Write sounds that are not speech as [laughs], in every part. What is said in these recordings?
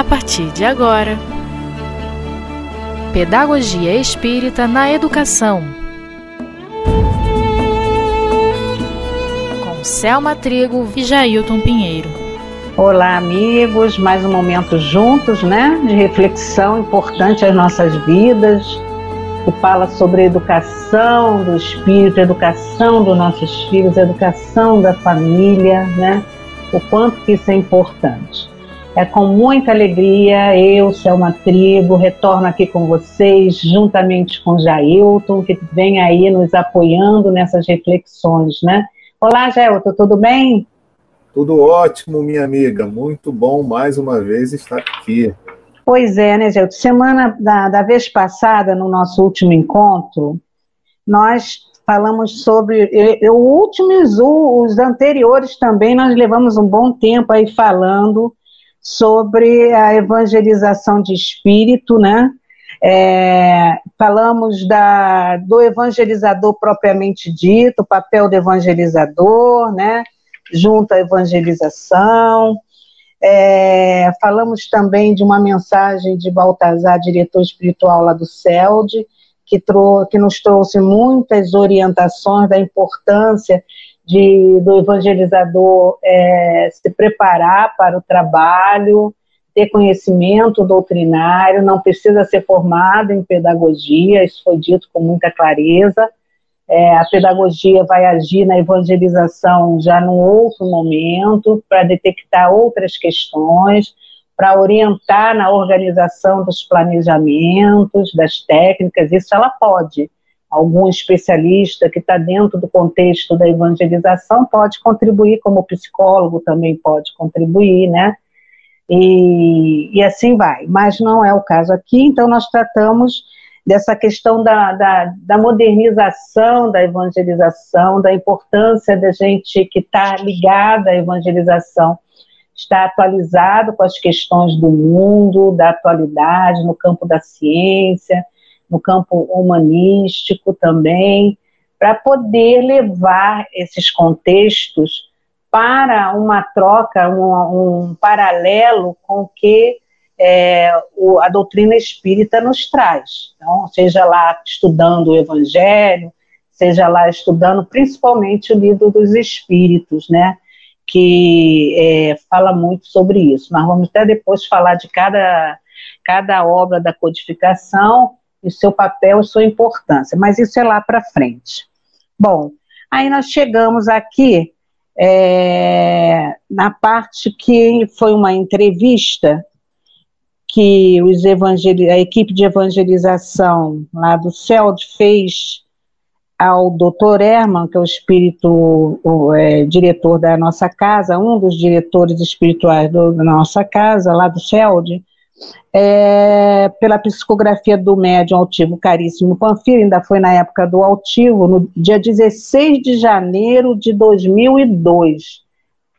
a partir de agora. Pedagogia Espírita na Educação. Com Selma Trigo e Jailton Pinheiro. Olá, amigos, mais um momento juntos, né? De reflexão importante às nossas vidas, que fala sobre a educação do espírito, educação dos nossos filhos, educação da família, né? O quanto que isso é importante. É com muita alegria, eu, Selma Trigo, retorno aqui com vocês, juntamente com Jailton, que vem aí nos apoiando nessas reflexões, né? Olá, Jailton, tudo bem? Tudo ótimo, minha amiga. Muito bom mais uma vez estar aqui. Pois é, né, Jailton? Semana da, da vez passada, no nosso último encontro, nós falamos sobre o último e os anteriores também, nós levamos um bom tempo aí falando sobre a evangelização de espírito, né? É, falamos da, do evangelizador propriamente dito, o papel do evangelizador, né? Junto à evangelização. É, falamos também de uma mensagem de Baltazar, diretor espiritual lá do CELD, que, que nos trouxe muitas orientações da importância de, do evangelizador é, se preparar para o trabalho, ter conhecimento doutrinário, não precisa ser formado em pedagogia, isso foi dito com muita clareza. É, a pedagogia vai agir na evangelização já num outro momento, para detectar outras questões, para orientar na organização dos planejamentos, das técnicas, isso ela pode algum especialista que está dentro do contexto da evangelização pode contribuir, como psicólogo também pode contribuir, né? E, e assim vai. Mas não é o caso aqui, então nós tratamos dessa questão da, da, da modernização da evangelização, da importância da gente que está ligada à evangelização estar atualizado com as questões do mundo, da atualidade, no campo da ciência, no campo humanístico também, para poder levar esses contextos para uma troca, um, um paralelo com o que é, o, a doutrina espírita nos traz. Então, seja lá estudando o Evangelho, seja lá estudando principalmente o livro dos Espíritos, né? Que é, fala muito sobre isso. Nós vamos até depois falar de cada, cada obra da codificação e seu papel sua importância, mas isso é lá para frente. Bom, aí nós chegamos aqui é, na parte que foi uma entrevista que os a equipe de evangelização lá do CELD fez ao Dr. Herman, que é o espírito, o é, diretor da nossa casa, um dos diretores espirituais do, da nossa casa, lá do CELD, é, pela psicografia do médium altivo Caríssimo Panfiro, ainda foi na época do altivo, no dia 16 de janeiro de 2002.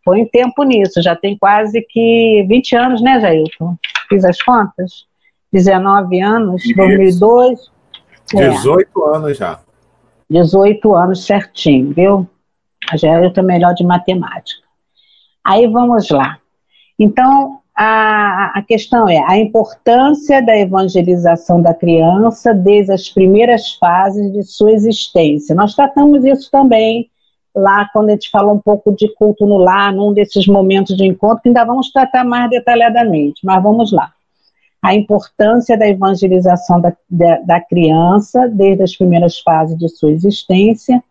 Foi um tempo nisso, já tem quase que 20 anos, né, Jailton? Fiz as contas? 19 anos, Isso. 2002. 18 é. anos já. 18 anos certinho, viu? A Jailton é melhor de matemática. Aí vamos lá. Então, a, a questão é a importância da evangelização da criança desde as primeiras fases de sua existência. Nós tratamos isso também lá quando a gente falou um pouco de culto no lar, num desses momentos de encontro, que ainda vamos tratar mais detalhadamente, mas vamos lá. A importância da evangelização da, da, da criança desde as primeiras fases de sua existência,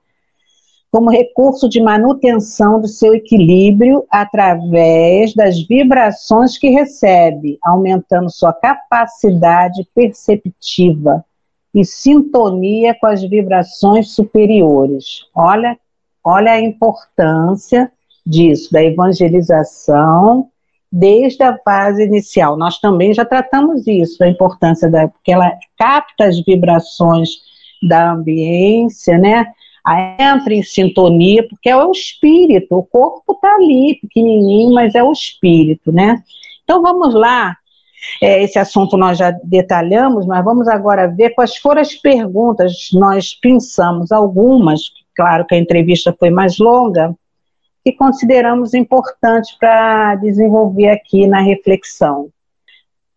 como recurso de manutenção do seu equilíbrio através das vibrações que recebe, aumentando sua capacidade perceptiva e sintonia com as vibrações superiores. Olha, olha a importância disso, da evangelização desde a fase inicial. Nós também já tratamos isso, a importância da, porque ela capta as vibrações da ambiência, né? Entra em sintonia, porque é o espírito, o corpo está ali, pequenininho, mas é o espírito, né? Então vamos lá, é, esse assunto nós já detalhamos, mas vamos agora ver quais foram as perguntas, nós pensamos algumas, claro que a entrevista foi mais longa, que consideramos importantes para desenvolver aqui na reflexão.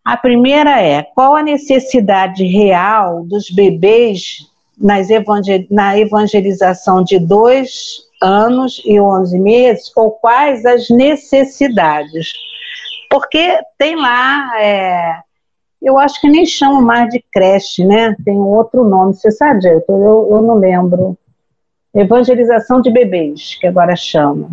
A primeira é: qual a necessidade real dos bebês nas evangel na evangelização de dois anos e 11 meses, ou quais as necessidades? Porque tem lá, é, eu acho que nem chamo mais de creche, né? Tem um outro nome, você sabe, eu, eu não lembro. Evangelização de bebês, que agora chamam.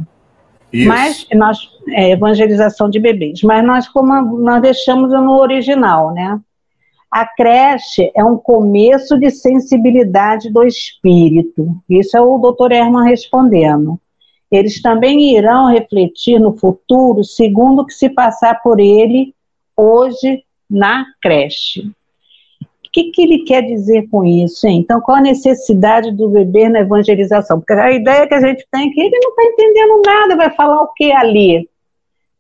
Isso. Mas nós, é, evangelização de bebês, mas nós como nós deixamos no original, né? A creche é um começo de sensibilidade do espírito. Isso é o doutor Herman respondendo. Eles também irão refletir no futuro segundo o que se passar por ele hoje na creche. O que, que ele quer dizer com isso? Hein? Então, qual a necessidade do bebê na evangelização? Porque a ideia que a gente tem é que ele não está entendendo nada, vai falar o que ali?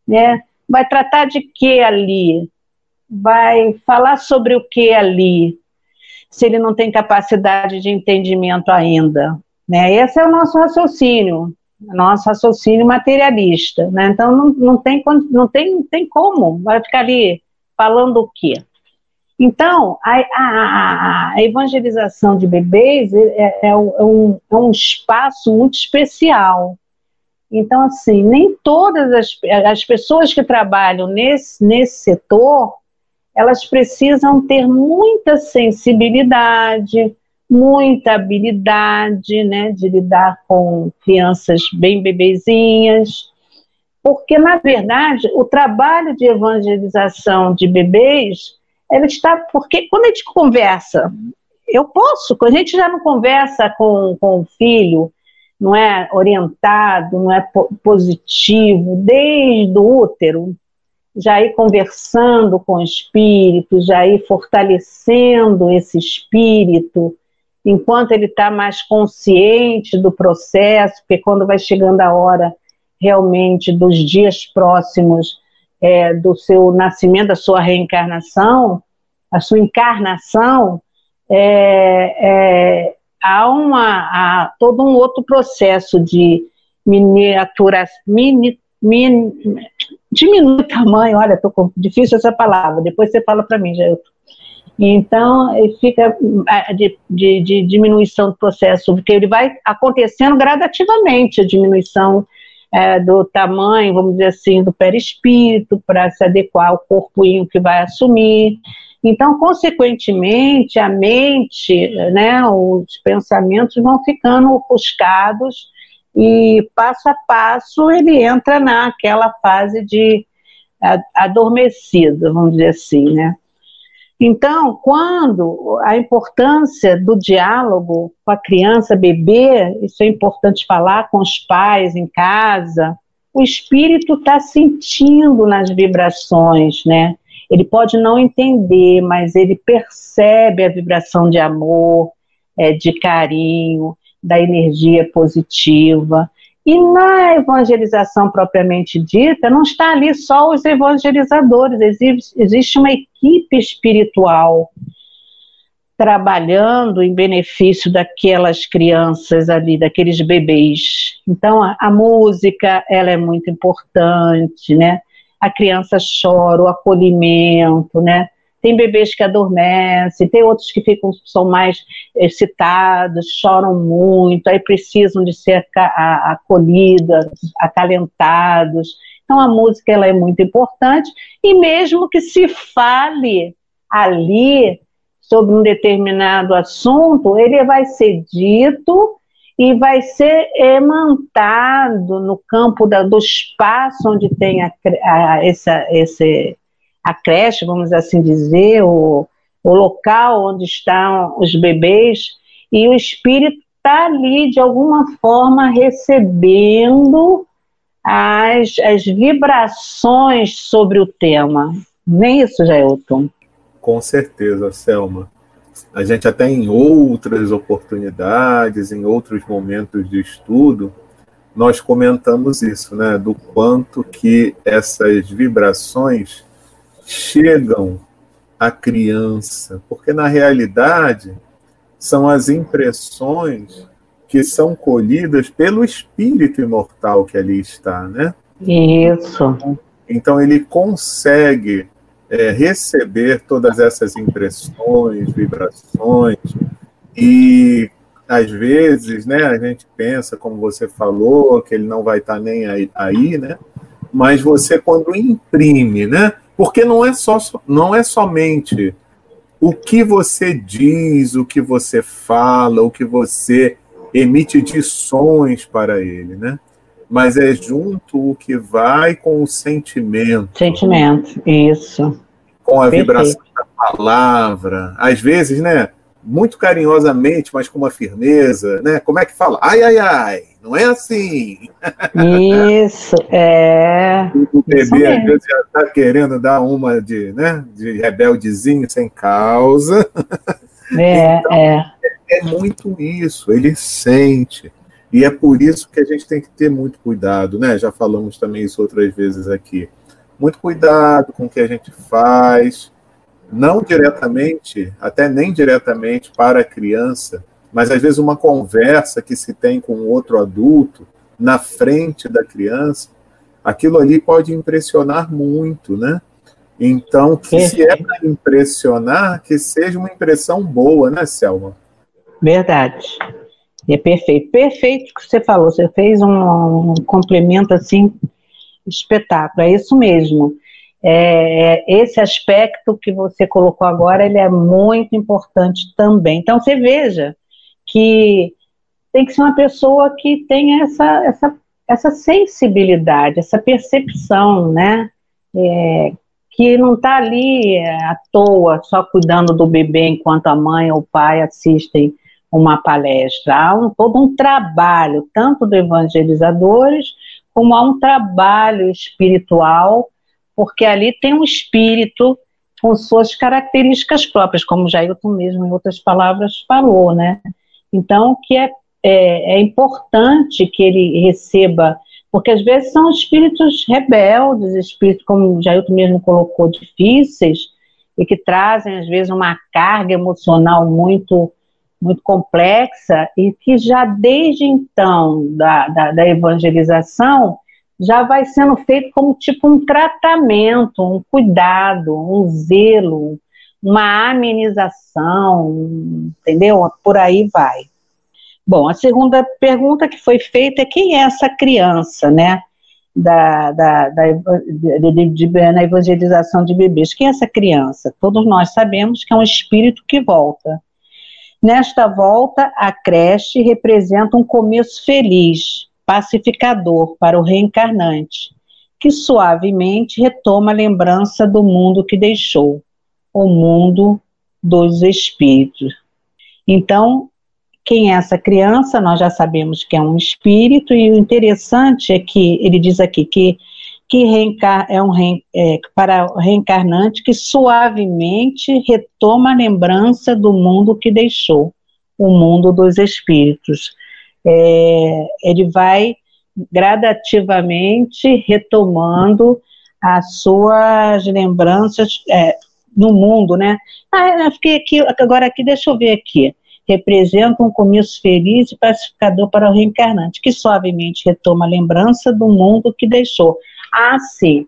Né? Vai tratar de que ali? Vai falar sobre o que ali, se ele não tem capacidade de entendimento ainda. Né? Esse é o nosso raciocínio, nosso raciocínio materialista. Né? Então, não, não, tem, não, tem, tem como, vai ficar ali falando o quê? Então, a, a, a evangelização de bebês é, é, é, um, é um espaço muito especial. Então, assim, nem todas as, as pessoas que trabalham nesse, nesse setor elas precisam ter muita sensibilidade, muita habilidade, né, de lidar com crianças bem bebezinhas, porque na verdade o trabalho de evangelização de bebês, ela está porque quando a gente conversa, eu posso, quando a gente já não conversa com, com o filho, não é orientado, não é positivo, desde o útero, já ir conversando com o espírito, já ir fortalecendo esse espírito, enquanto ele está mais consciente do processo, porque quando vai chegando a hora realmente dos dias próximos é, do seu nascimento, da sua reencarnação, a sua encarnação, é, é, há, uma, há todo um outro processo de miniatura, mini, min, diminui o tamanho, olha, tô com difícil essa palavra, depois você fala para mim, Jailton. Então, fica de, de, de, diminuição do processo, porque ele vai acontecendo gradativamente a diminuição é, do tamanho, vamos dizer assim, do perispírito, para se adequar ao corpoinho que vai assumir. Então, consequentemente, a mente, né, os pensamentos vão ficando ofuscados e passo a passo ele entra naquela fase de adormecido, vamos dizer assim, né? Então, quando a importância do diálogo com a criança, bebê, isso é importante falar com os pais em casa, o espírito está sentindo nas vibrações, né? Ele pode não entender, mas ele percebe a vibração de amor, é, de carinho, da energia positiva. E na evangelização propriamente dita, não está ali só os evangelizadores, existe uma equipe espiritual trabalhando em benefício daquelas crianças ali, daqueles bebês. Então, a, a música, ela é muito importante, né? A criança chora, o acolhimento, né? Tem bebês que adormecem, tem outros que ficam, são mais excitados, choram muito, aí precisam de ser acolhidos, acalentados. Então a música ela é muito importante e mesmo que se fale ali sobre um determinado assunto, ele vai ser dito e vai ser emantado no campo da, do espaço onde tem a, a, essa, esse, a creche, vamos assim dizer, o, o local onde estão os bebês, e o espírito está ali, de alguma forma, recebendo as, as vibrações sobre o tema. Nem isso, Jailton? Com certeza, Selma. A gente até em outras oportunidades, em outros momentos de estudo, nós comentamos isso, né? Do quanto que essas vibrações chegam à criança, porque na realidade são as impressões que são colhidas pelo espírito imortal que ali está, né? Isso. Então ele consegue é, receber todas essas impressões, vibrações, e às vezes, né, a gente pensa, como você falou, que ele não vai estar tá nem aí, aí, né? Mas você quando imprime, né? Porque não é só não é somente o que você diz, o que você fala, o que você emite de sons para ele, né? Mas é junto o que vai com o sentimento. Sentimento, isso. Com a Perfeito. vibração da palavra. Às vezes, né? Muito carinhosamente, mas com uma firmeza, né? Como é que fala? Ai, ai, ai. Não é assim. Isso, é. [laughs] O bebê às vezes já está querendo dar uma de, né, de rebeldezinho sem causa. É, [laughs] então, é. É muito isso, ele sente. E é por isso que a gente tem que ter muito cuidado, né? Já falamos também isso outras vezes aqui. Muito cuidado com o que a gente faz, não diretamente, até nem diretamente para a criança, mas às vezes uma conversa que se tem com outro adulto na frente da criança, aquilo ali pode impressionar muito, né? Então, que se é para impressionar, que seja uma impressão boa, né, Selma? Verdade. É perfeito. Perfeito o que você falou. Você fez um, um complemento assim espetáculo. É isso mesmo. É, é, esse aspecto que você colocou agora, ele é muito importante também. Então, você veja que tem que ser uma pessoa que tenha essa, essa, essa sensibilidade, essa percepção, né? É, que não está ali é, à toa, só cuidando do bebê enquanto a mãe ou o pai assistem uma palestra. Há um, todo um trabalho, tanto do evangelizadores, como há um trabalho espiritual, porque ali tem um espírito com suas características próprias, como Jailton mesmo, em outras palavras, falou, né? Então, que é, é, é importante que ele receba, porque às vezes são espíritos rebeldes, espíritos, como Jailton mesmo colocou, difíceis, e que trazem, às vezes, uma carga emocional muito muito complexa e que já desde então da, da, da, evangelização já vai sendo feito como tipo um tratamento, um cuidado, um zelo, uma amenização, entendeu? Por aí vai. Bom, a segunda pergunta que foi feita é quem é essa criança, né? Da, da, da de, de, na evangelização de bebês. Quem é essa criança? Todos nós sabemos que é um espírito que volta. Nesta volta, a creche representa um começo feliz, pacificador para o reencarnante, que suavemente retoma a lembrança do mundo que deixou o mundo dos espíritos. Então, quem é essa criança? Nós já sabemos que é um espírito, e o interessante é que ele diz aqui que, que reencar, é um é, para reencarnante que suavemente retoma a lembrança do mundo que deixou, o mundo dos espíritos. É, ele vai gradativamente retomando as suas lembranças, é, no mundo, né? Ah, eu fiquei aqui, agora aqui, deixa eu ver aqui. Representa um começo feliz e pacificador para o reencarnante, que suavemente retoma a lembrança do mundo que deixou. Ah, sim.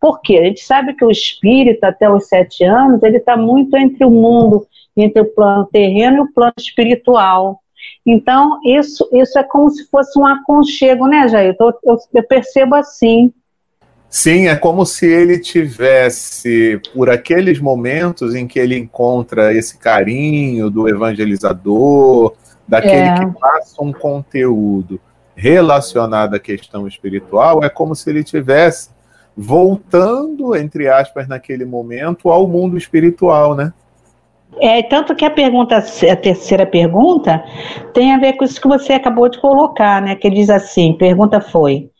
Porque a gente sabe que o espírito, até os sete anos, ele está muito entre o mundo, entre o plano terreno e o plano espiritual. Então, isso, isso é como se fosse um aconchego, né, Jair? Eu, eu, eu percebo assim. Sim, é como se ele tivesse, por aqueles momentos em que ele encontra esse carinho do evangelizador, daquele é. que passa um conteúdo relacionado à questão espiritual, é como se ele tivesse voltando, entre aspas, naquele momento ao mundo espiritual, né? É, tanto que a pergunta, a terceira pergunta, tem a ver com isso que você acabou de colocar, né? Que diz assim: pergunta foi: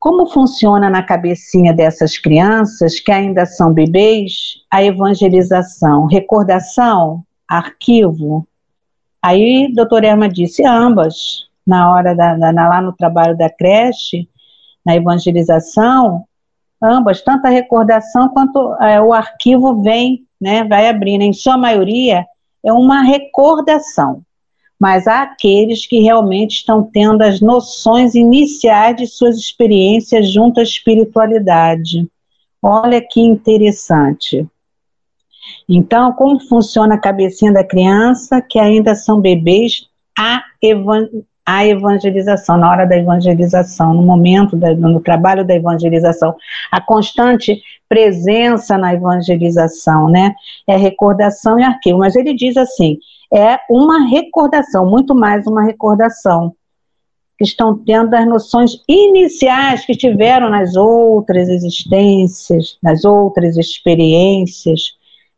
como funciona na cabecinha dessas crianças que ainda são bebês a evangelização? Recordação? Arquivo? Aí, doutora Erma disse ambas. Na hora da, lá no trabalho da creche, na evangelização, ambas, tanto a recordação quanto é, o arquivo vem, né, vai abrindo. Em sua maioria, é uma recordação mas aqueles que realmente estão tendo as noções iniciais de suas experiências junto à espiritualidade. Olha que interessante. Então, como funciona a cabecinha da criança, que ainda são bebês, a, evan a evangelização, na hora da evangelização, no momento, da, no trabalho da evangelização, a constante presença na evangelização, né? É recordação e arquivo. Mas ele diz assim: é uma recordação, muito mais uma recordação que estão tendo as noções iniciais que tiveram nas outras existências, nas outras experiências,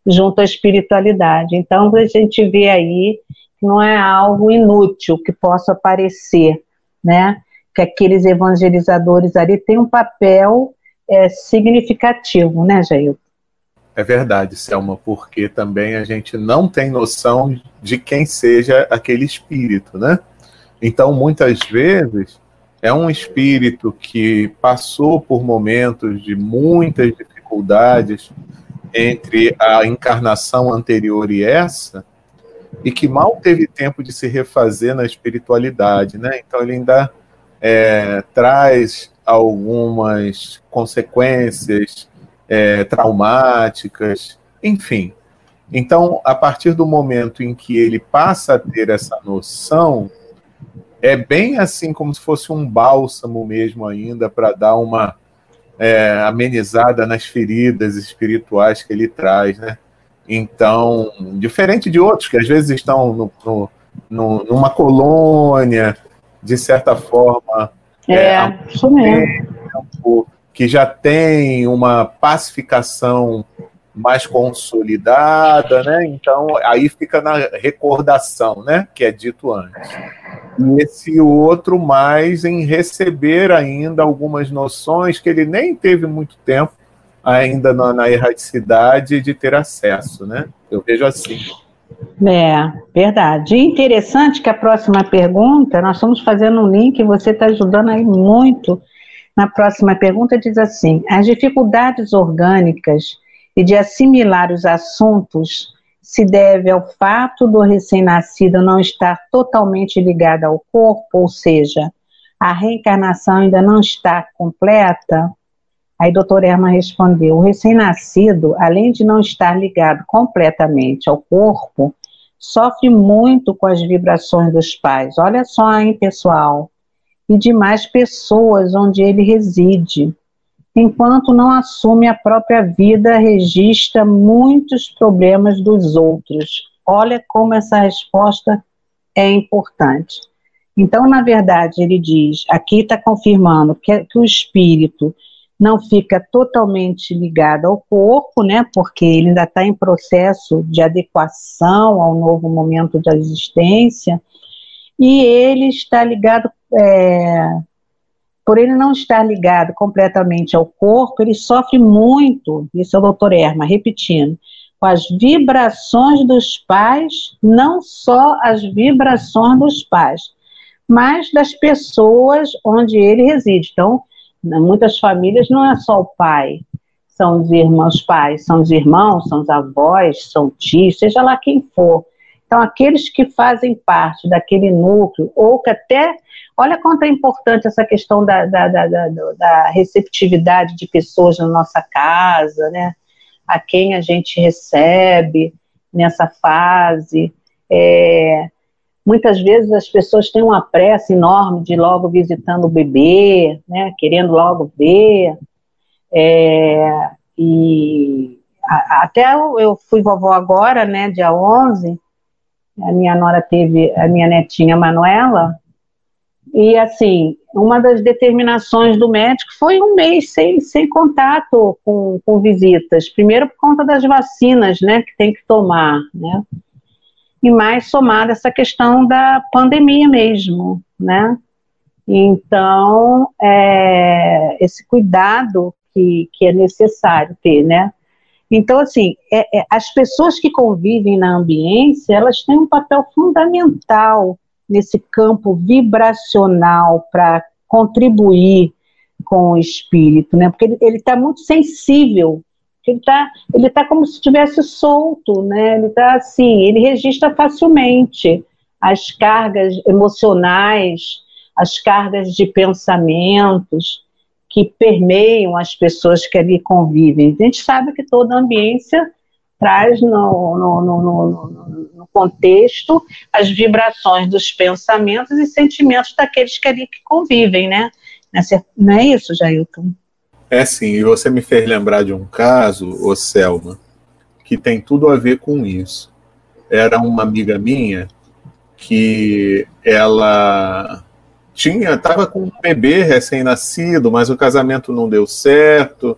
junto à espiritualidade. Então, a gente vê aí que não é algo inútil que possa parecer, né? Que aqueles evangelizadores ali têm um papel é, significativo, né, Jair? É verdade, Selma, porque também a gente não tem noção de quem seja aquele espírito, né? Então, muitas vezes, é um espírito que passou por momentos de muitas dificuldades entre a encarnação anterior e essa, e que mal teve tempo de se refazer na espiritualidade, né? Então, ele ainda é, traz algumas consequências é, traumáticas, enfim. Então, a partir do momento em que ele passa a ter essa noção, é bem assim como se fosse um bálsamo mesmo ainda para dar uma é, amenizada nas feridas espirituais que ele traz, né? Então, diferente de outros que às vezes estão no, no, no, numa colônia, de certa forma, é, é isso mesmo. Que já tem uma pacificação mais consolidada, né? Então aí fica na recordação, né? Que é dito antes. E esse outro mais em receber ainda algumas noções que ele nem teve muito tempo ainda na, na erradicidade de ter acesso, né? Eu vejo assim. É, verdade. Interessante que a próxima pergunta, nós estamos fazendo um link, você está ajudando aí muito. Na próxima pergunta diz assim: as dificuldades orgânicas e de assimilar os assuntos se deve ao fato do recém-nascido não estar totalmente ligado ao corpo, ou seja, a reencarnação ainda não está completa? Aí a doutora Erma respondeu: o recém-nascido, além de não estar ligado completamente ao corpo, sofre muito com as vibrações dos pais. Olha só, hein, pessoal? E de mais pessoas onde ele reside enquanto não assume a própria vida, registra muitos problemas dos outros. Olha como essa resposta é importante. Então, na verdade, ele diz, aqui está confirmando que, que, o espírito não fica totalmente ligado ao corpo, né? Porque ele ainda está em processo de adequação ao novo momento da existência, e ele está ligado é, por ele não estar ligado completamente ao corpo, ele sofre muito, isso é o doutor Erma, repetindo, com as vibrações dos pais, não só as vibrações dos pais, mas das pessoas onde ele reside. Então, muitas famílias não é só o pai, são os irmãos pais, são os irmãos, são os avós, são tios, seja lá quem for. Então, aqueles que fazem parte daquele núcleo, ou que até Olha quanto é importante essa questão da, da, da, da, receptividade de pessoas na nossa casa, né? A quem a gente recebe nessa fase. É, muitas vezes as pessoas têm uma pressa enorme de logo visitando o bebê, né? Querendo logo ver. É, e até eu, eu fui vovó agora, né? Dia 11. A minha nora teve a minha netinha Manuela e, assim, uma das determinações do médico foi um mês sem, sem contato com, com visitas. Primeiro, por conta das vacinas, né, que tem que tomar, né? E mais somada essa questão da pandemia mesmo, né? Então, é, esse cuidado que, que é necessário ter, né? Então, assim, é, é, as pessoas que convivem na ambiência, elas têm um papel fundamental nesse campo vibracional para contribuir com o espírito, né? Porque ele está muito sensível, ele está ele tá como se estivesse solto, né? Ele está assim, ele registra facilmente as cargas emocionais, as cargas de pensamentos que permeiam as pessoas que ali convivem. A gente sabe que toda ambiência traz no, no, no, no, contexto as vibrações dos pensamentos e sentimentos daqueles que ali que convivem, né? Não é isso, Jailton? É sim, e você me fez lembrar de um caso, ô Selma, que tem tudo a ver com isso. Era uma amiga minha que ela tinha, estava com um bebê recém-nascido, mas o casamento não deu certo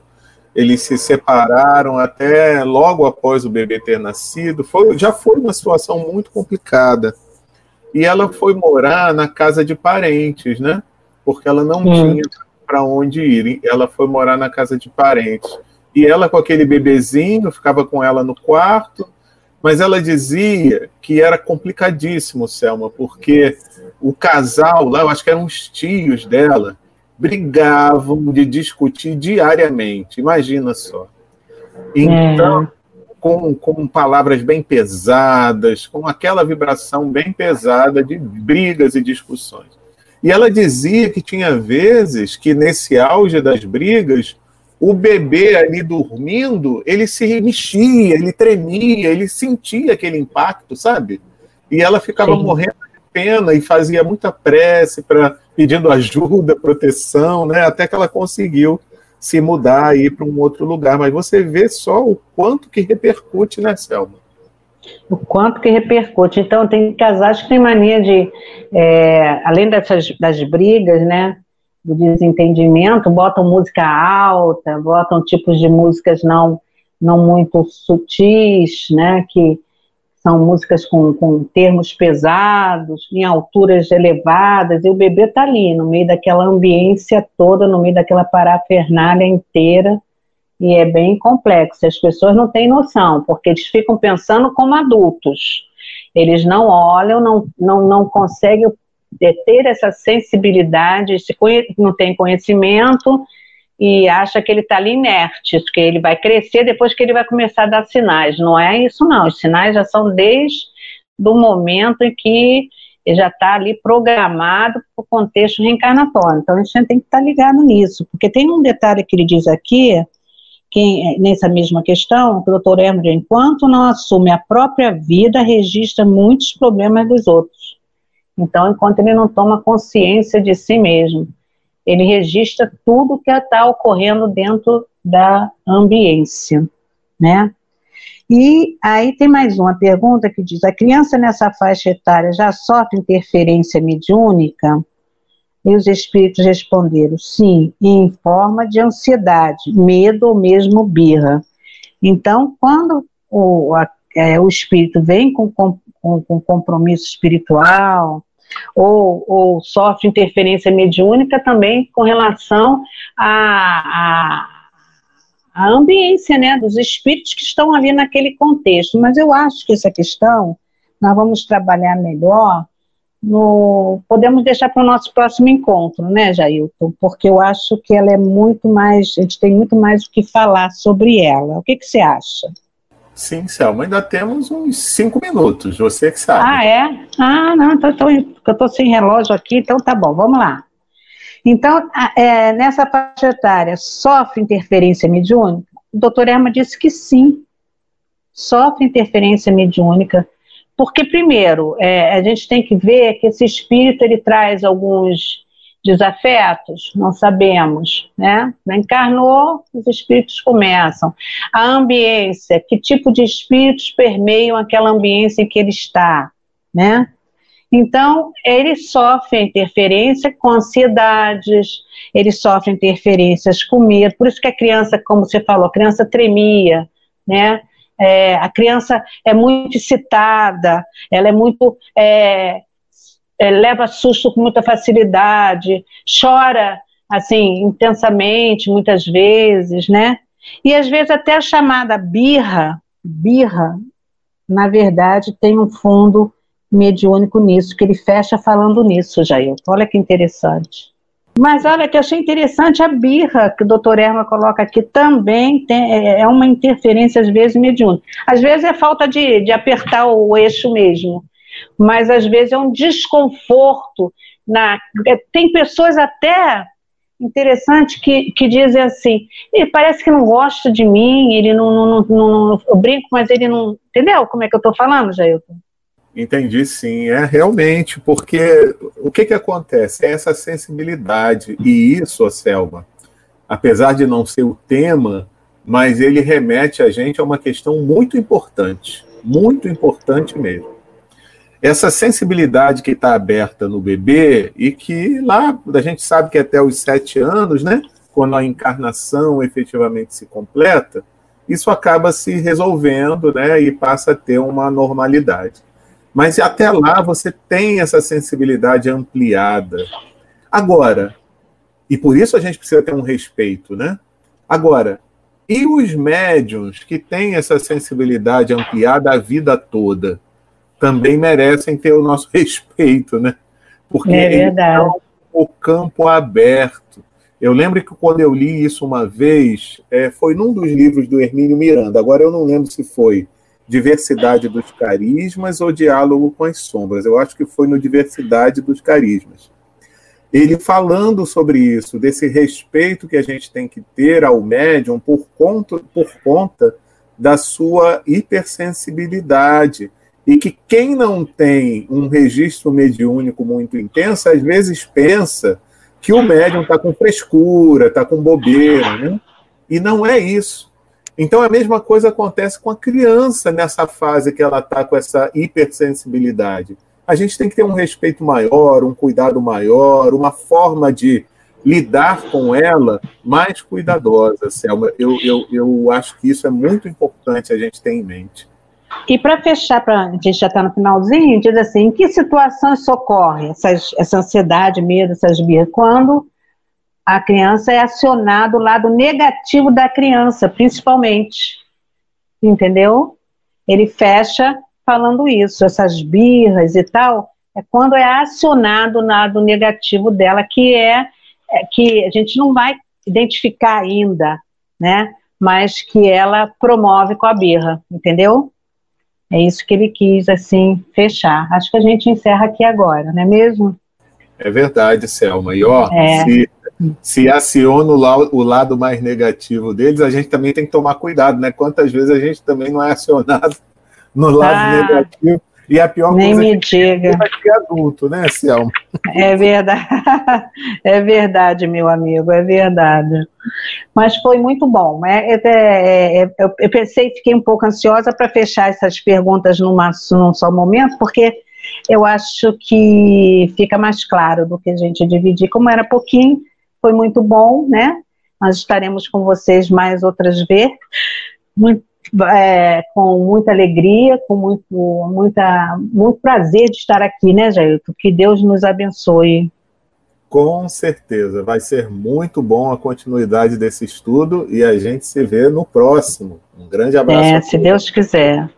eles se separaram até logo após o bebê ter nascido. Foi, já foi uma situação muito complicada. E ela foi morar na casa de parentes, né? Porque ela não hum. tinha para onde ir. Ela foi morar na casa de parentes. E ela, com aquele bebezinho, ficava com ela no quarto. Mas ela dizia que era complicadíssimo, Selma, porque o casal lá, eu acho que eram os tios dela, brigavam de discutir diariamente. Imagina só. Então, é. com, com palavras bem pesadas, com aquela vibração bem pesada de brigas e discussões. E ela dizia que tinha vezes que nesse auge das brigas, o bebê ali dormindo, ele se mexia, ele tremia, ele sentia aquele impacto, sabe? E ela ficava Sim. morrendo pena e fazia muita prece para pedindo ajuda, proteção, né? Até que ela conseguiu se mudar e ir para um outro lugar. Mas você vê só o quanto que repercute, né, Selma? O quanto que repercute. Então, tem casais que têm mania de, é, além dessas das brigas, né, do desentendimento, botam música alta, botam tipos de músicas não, não muito sutis, né, que são músicas com, com termos pesados, em alturas elevadas, e o bebê está ali, no meio daquela ambiência toda, no meio daquela parafernália inteira, e é bem complexo. As pessoas não têm noção, porque eles ficam pensando como adultos. Eles não olham, não, não, não conseguem ter essa sensibilidade, não têm conhecimento, e acha que ele está ali inerte, que ele vai crescer depois que ele vai começar a dar sinais. Não é isso, não. Os sinais já são desde o momento em que ele já está ali programado para o contexto reencarnatório. Então, a gente tem que estar tá ligado nisso, porque tem um detalhe que ele diz aqui, que, nessa mesma questão, que o doutor Hermes, enquanto não assume a própria vida, registra muitos problemas dos outros. Então, enquanto ele não toma consciência de si mesmo ele registra tudo que está ocorrendo dentro da ambiência, né? E aí tem mais uma pergunta que diz: a criança nessa faixa etária já sofre interferência mediúnica? E os espíritos responderam: sim, em forma de ansiedade, medo ou mesmo birra. Então, quando o, a, é, o espírito vem com, com, com compromisso espiritual, ou, ou sofre interferência mediúnica também com relação à, à, ambiência né, dos espíritos que estão ali naquele contexto. Mas eu acho que essa questão nós vamos trabalhar melhor no, podemos deixar para o nosso próximo encontro, né, Jailton? Porque eu acho que ela é muito mais, a gente tem muito mais o que falar sobre ela. O que, que você acha? Sim, Selma, ainda temos uns cinco minutos, você que sabe. Ah, é? Ah, não, então, então eu estou sem relógio aqui, então tá bom, vamos lá. Então, é, nessa faixa etária, sofre interferência mediúnica? O doutor Erma disse que sim, sofre interferência mediúnica, porque, primeiro, é, a gente tem que ver que esse espírito, ele traz alguns desafetos? Não sabemos, né? Encarnou, os espíritos começam. A ambiência, que tipo de espíritos permeiam aquela ambiência em que ele está, né? Então, ele sofre interferência com ansiedades, ele sofre interferências com medo, por isso que a criança, como você falou, a criança tremia, né? É, a criança é muito excitada, ela é muito é, é, leva susto com muita facilidade, chora assim intensamente muitas vezes, né? E às vezes até a chamada birra, birra, na verdade tem um fundo mediúnico nisso, que ele fecha falando nisso, Jair. Olha que interessante. Mas olha que eu achei interessante a birra que o doutor Erma coloca aqui também tem, é, é uma interferência às vezes mediúnica. Às vezes é falta de, de apertar o eixo mesmo mas às vezes é um desconforto. Na, é, tem pessoas até interessante que, que dizem assim, ele parece que não gosta de mim, ele não, não, não, não eu brinco, mas ele não, entendeu como é que eu estou falando, Jailton? Entendi, sim, é realmente, porque o que que acontece? É essa sensibilidade, e isso, Selma, apesar de não ser o tema, mas ele remete a gente a uma questão muito importante, muito importante mesmo essa sensibilidade que está aberta no bebê e que lá a gente sabe que até os sete anos, né, quando a encarnação efetivamente se completa, isso acaba se resolvendo, né, e passa a ter uma normalidade. Mas até lá você tem essa sensibilidade ampliada. Agora, e por isso a gente precisa ter um respeito, né? Agora, e os médiums que têm essa sensibilidade ampliada a vida toda? Também merecem ter o nosso [laughs] respeito, né? Porque é o campo aberto. Eu lembro que quando eu li isso uma vez, é, foi num dos livros do Hermínio Miranda, agora eu não lembro se foi Diversidade dos Carismas ou Diálogo com as Sombras. Eu acho que foi no Diversidade dos Carismas. Ele falando sobre isso, desse respeito que a gente tem que ter ao médium por conta, por conta da sua hipersensibilidade e que quem não tem um registro mediúnico muito intenso, às vezes pensa que o médium está com frescura, está com bobeira, né? E não é isso. Então a mesma coisa acontece com a criança nessa fase que ela está com essa hipersensibilidade. A gente tem que ter um respeito maior, um cuidado maior, uma forma de lidar com ela mais cuidadosa, Selma. Eu, eu, eu acho que isso é muito importante a gente ter em mente. E para fechar, pra, a gente já está no finalzinho, diz assim, em que situações socorre essas, essa ansiedade, medo, essas birras? Quando a criança é acionada o lado negativo da criança, principalmente. Entendeu? Ele fecha falando isso, essas birras e tal, é quando é acionado o lado negativo dela, que é, é que a gente não vai identificar ainda, né? Mas que ela promove com a birra, entendeu? É isso que ele quis, assim, fechar. Acho que a gente encerra aqui agora, não é mesmo? É verdade, Selma. E, ó, é. se, se aciona o, la o lado mais negativo deles, a gente também tem que tomar cuidado, né? Quantas vezes a gente também não é acionado no lado ah. negativo e a pior Nem coisa me é que diga. é adulto, né, Selma? É verdade. [laughs] É verdade, meu amigo, é verdade. Mas foi muito bom. É, é, é, é eu, eu pensei, fiquei um pouco ansiosa para fechar essas perguntas numa, num só momento, porque eu acho que fica mais claro do que a gente dividir. Como era pouquinho, foi muito bom, né? Nós estaremos com vocês mais outras vezes. Muito é, com muita alegria, com muito, muita, muito prazer de estar aqui, né, Jailton? Que Deus nos abençoe. Com certeza, vai ser muito bom a continuidade desse estudo e a gente se vê no próximo. Um grande abraço. É, se Deus quiser.